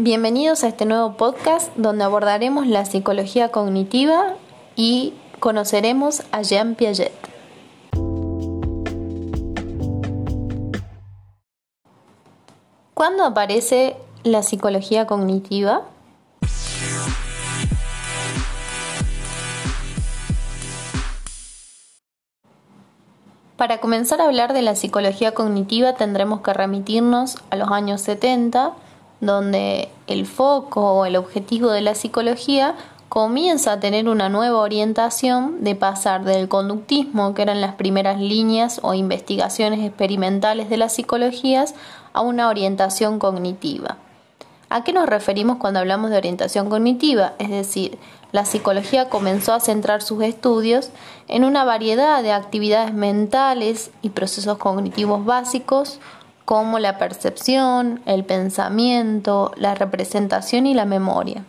Bienvenidos a este nuevo podcast donde abordaremos la psicología cognitiva y conoceremos a Jean Piaget. ¿Cuándo aparece la psicología cognitiva? Para comenzar a hablar de la psicología cognitiva tendremos que remitirnos a los años 70, donde el foco o el objetivo de la psicología comienza a tener una nueva orientación de pasar del conductismo, que eran las primeras líneas o investigaciones experimentales de las psicologías, a una orientación cognitiva. ¿A qué nos referimos cuando hablamos de orientación cognitiva? Es decir, la psicología comenzó a centrar sus estudios en una variedad de actividades mentales y procesos cognitivos básicos como la percepción, el pensamiento, la representación y la memoria.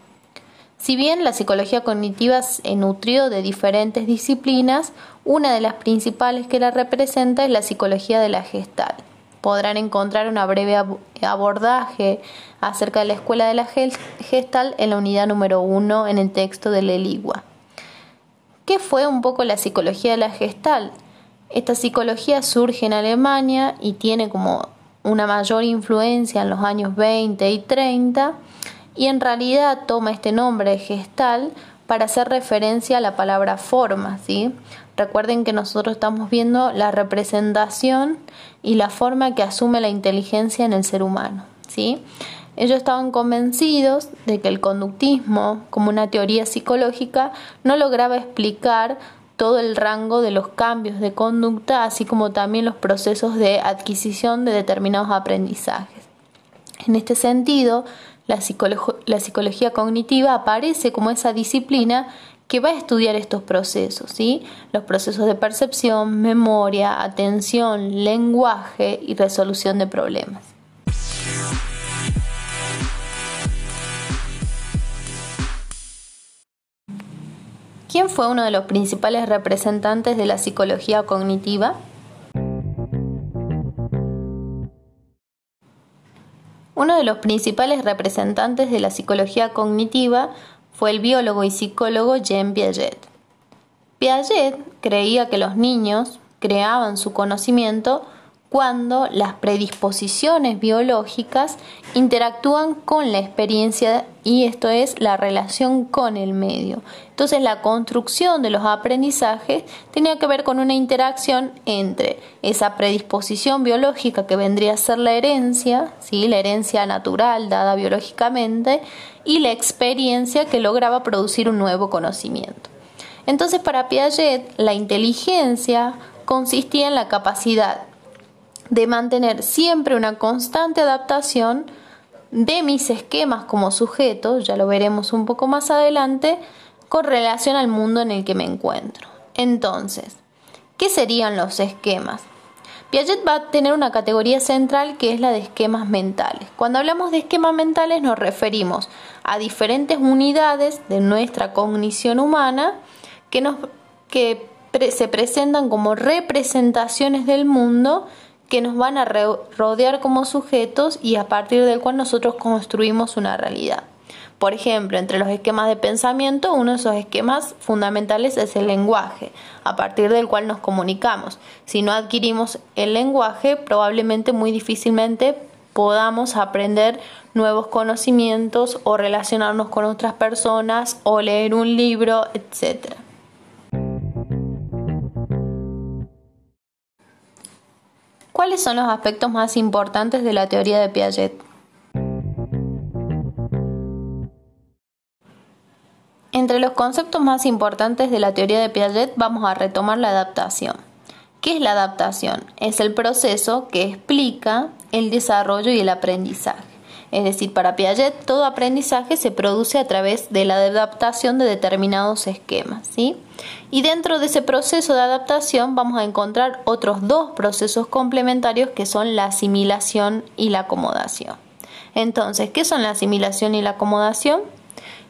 Si bien la psicología cognitiva se nutrió de diferentes disciplinas, una de las principales que la representa es la psicología de la gestal podrán encontrar una breve abordaje acerca de la escuela de la Gestal en la unidad número uno en el texto de Leligua. ¿Qué fue un poco la psicología de la Gestal? Esta psicología surge en Alemania y tiene como una mayor influencia en los años 20 y 30 y en realidad toma este nombre gestal para hacer referencia a la palabra forma, ¿sí? Recuerden que nosotros estamos viendo la representación y la forma que asume la inteligencia en el ser humano. ¿sí? Ellos estaban convencidos de que el conductismo, como una teoría psicológica, no lograba explicar todo el rango de los cambios de conducta, así como también los procesos de adquisición de determinados aprendizajes. En este sentido, la, psicología cognitiva aparece como esa disciplina que va a estudiar estos procesos, ¿sí? Los procesos de percepción, memoria, atención, lenguaje y resolución de problemas. ¿Quién fue uno de los principales representantes de la psicología cognitiva? Uno de los principales representantes de la psicología cognitiva fue el biólogo y psicólogo Jean Piaget. Piaget creía que los niños creaban su conocimiento cuando las predisposiciones biológicas interactúan con la experiencia y esto es la relación con el medio. Entonces la construcción de los aprendizajes tenía que ver con una interacción entre esa predisposición biológica que vendría a ser la herencia, ¿sí? la herencia natural dada biológicamente, y la experiencia que lograba producir un nuevo conocimiento. Entonces para Piaget la inteligencia consistía en la capacidad de mantener siempre una constante adaptación de mis esquemas como sujeto, ya lo veremos un poco más adelante, con relación al mundo en el que me encuentro. Entonces, ¿qué serían los esquemas? Piaget va a tener una categoría central que es la de esquemas mentales. Cuando hablamos de esquemas mentales nos referimos a diferentes unidades de nuestra cognición humana que, se presentan como representaciones del mundo que nos van a rodear como sujetos y a partir del cual nosotros construimos una realidad. Por ejemplo, entre los esquemas de pensamiento, uno de esos esquemas fundamentales es el lenguaje, a partir del cual nos comunicamos. Si no adquirimos el lenguaje, probablemente muy difícilmente podamos aprender nuevos conocimientos o relacionarnos con otras personas o leer un libro, etc. ¿Cuáles son los aspectos más importantes de la teoría de Piaget? Entre los conceptos más importantes de la teoría de Piaget vamos a retomar la adaptación. ¿Qué es la adaptación? Es el proceso que explica el desarrollo y el aprendizaje. Es decir, para Piaget todo aprendizaje se produce a través de la adaptación de determinados esquemas. ¿sí? Y dentro de ese proceso de adaptación vamos a encontrar otros dos procesos complementarios que son la asimilación y la acomodación. Entonces, ¿qué son la asimilación y la acomodación?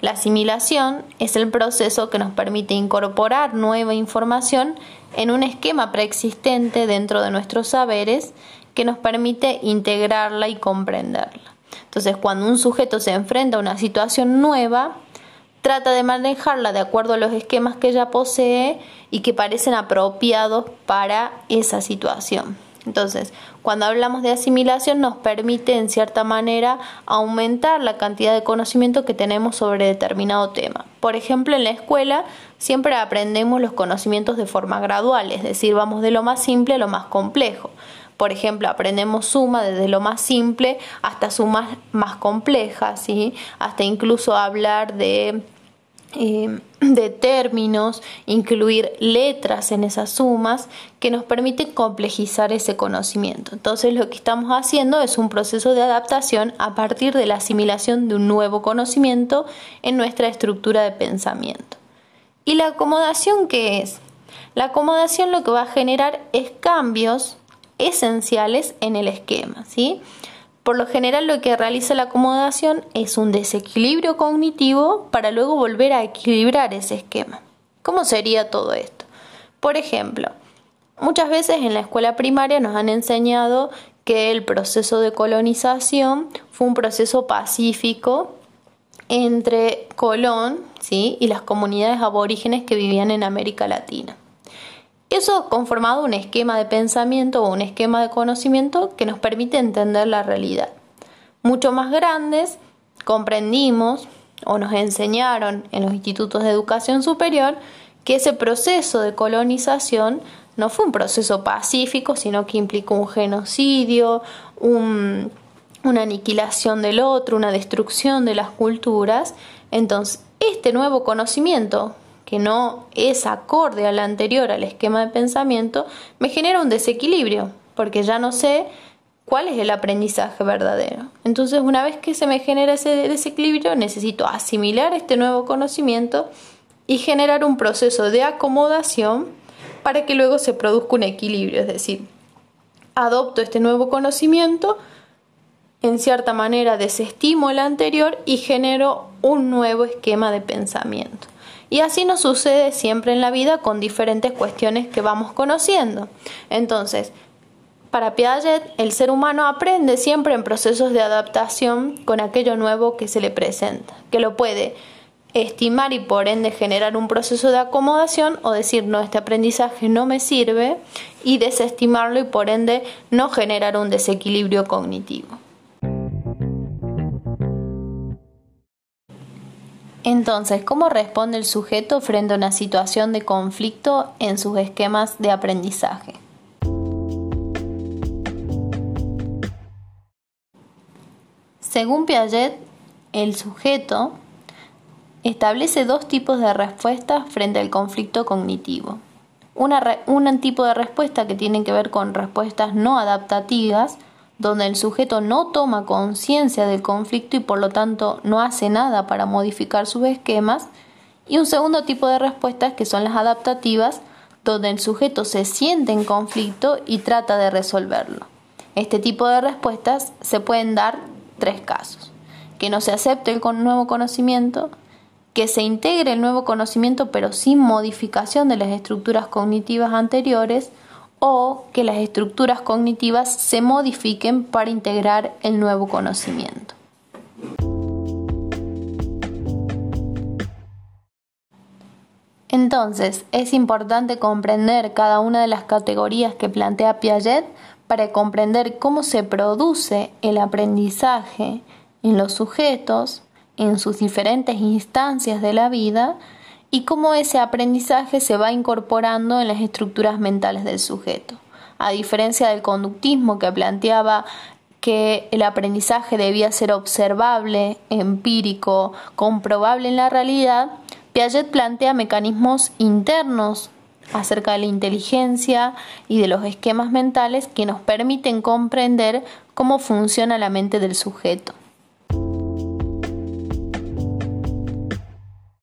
La asimilación es el proceso que nos permite incorporar nueva información en un esquema preexistente dentro de nuestros saberes que nos permite integrarla y comprenderla. Entonces, cuando un sujeto se enfrenta a una situación nueva, trata de manejarla de acuerdo a los esquemas que ya posee y que parecen apropiados para esa situación. Entonces, cuando hablamos de asimilación nos permite en cierta manera aumentar la cantidad de conocimiento que tenemos sobre determinado tema. Por ejemplo, en la escuela siempre aprendemos los conocimientos de forma gradual, es decir, vamos de lo más simple a lo más complejo. Por ejemplo, aprendemos suma desde lo más simple hasta sumas más complejas, ¿sí? hasta incluso hablar de eh, de términos, incluir letras en esas sumas que nos permiten complejizar ese conocimiento. Entonces lo que estamos haciendo es un proceso de adaptación a partir de la asimilación de un nuevo conocimiento en nuestra estructura de pensamiento. ¿Y la acomodación qué es? La acomodación lo que va a generar es cambios esenciales en el esquema, ¿sí? Por lo general lo que realiza la acomodación es un desequilibrio cognitivo para luego volver a equilibrar ese esquema. ¿Cómo sería todo esto? Por ejemplo, muchas veces en la escuela primaria nos han enseñado que el proceso de colonización fue un proceso pacífico entre Colón ¿sí? y las comunidades aborígenes que vivían en América Latina. Eso conformado un esquema de pensamiento o un esquema de conocimiento que nos permite entender la realidad. Mucho más grandes, comprendimos o nos enseñaron en los institutos de educación superior que ese proceso de colonización no fue un proceso pacífico, sino que implicó un genocidio, una aniquilación del otro, una destrucción de las culturas. Entonces, este nuevo conocimiento que no es acorde al anterior, al esquema de pensamiento, me genera un desequilibrio, porque ya no sé cuál es el aprendizaje verdadero. Entonces, una vez que se me genera ese desequilibrio, necesito asimilar este nuevo conocimiento y generar un proceso de acomodación para que luego se produzca un equilibrio, es decir, adopto este nuevo conocimiento, en cierta manera desestimo el anterior y genero un nuevo esquema de pensamiento. Y así nos sucede siempre en la vida con diferentes cuestiones que vamos conociendo. Entonces, para Piaget, el ser humano aprende siempre en procesos de adaptación con aquello nuevo que se le presenta, que lo puede estimar y por ende generar un proceso de acomodación o decir no, este aprendizaje no me sirve y desestimarlo y por ende no generar un desequilibrio cognitivo. Entonces, ¿cómo responde el sujeto frente a una situación de conflicto en sus esquemas de aprendizaje? Según Piaget, el sujeto establece dos tipos de respuestas frente al conflicto cognitivo. un tipo de respuesta que tiene que ver con respuestas no adaptativas, donde el sujeto no toma conciencia del conflicto y por lo tanto no hace nada para modificar sus esquemas, y un segundo tipo de respuestas que son las adaptativas, donde el sujeto se siente en conflicto y trata de resolverlo. Este tipo de respuestas se pueden dar tres casos. Que no se acepte el nuevo conocimiento, que se integre el nuevo conocimiento pero sin modificación de las estructuras cognitivas anteriores, o que las estructuras cognitivas se modifiquen para integrar el nuevo conocimiento. Entonces, es importante comprender cada una de las categorías que plantea Piaget para comprender cómo se produce el aprendizaje en los sujetos, en sus diferentes instancias de la vida, y cómo ese aprendizaje se va incorporando en las estructuras mentales del sujeto. A diferencia del conductismo que planteaba que el aprendizaje debía ser observable, empírico, comprobable en la realidad, Piaget plantea mecanismos internos acerca de la inteligencia y de los esquemas mentales que nos permiten comprender cómo funciona la mente del sujeto.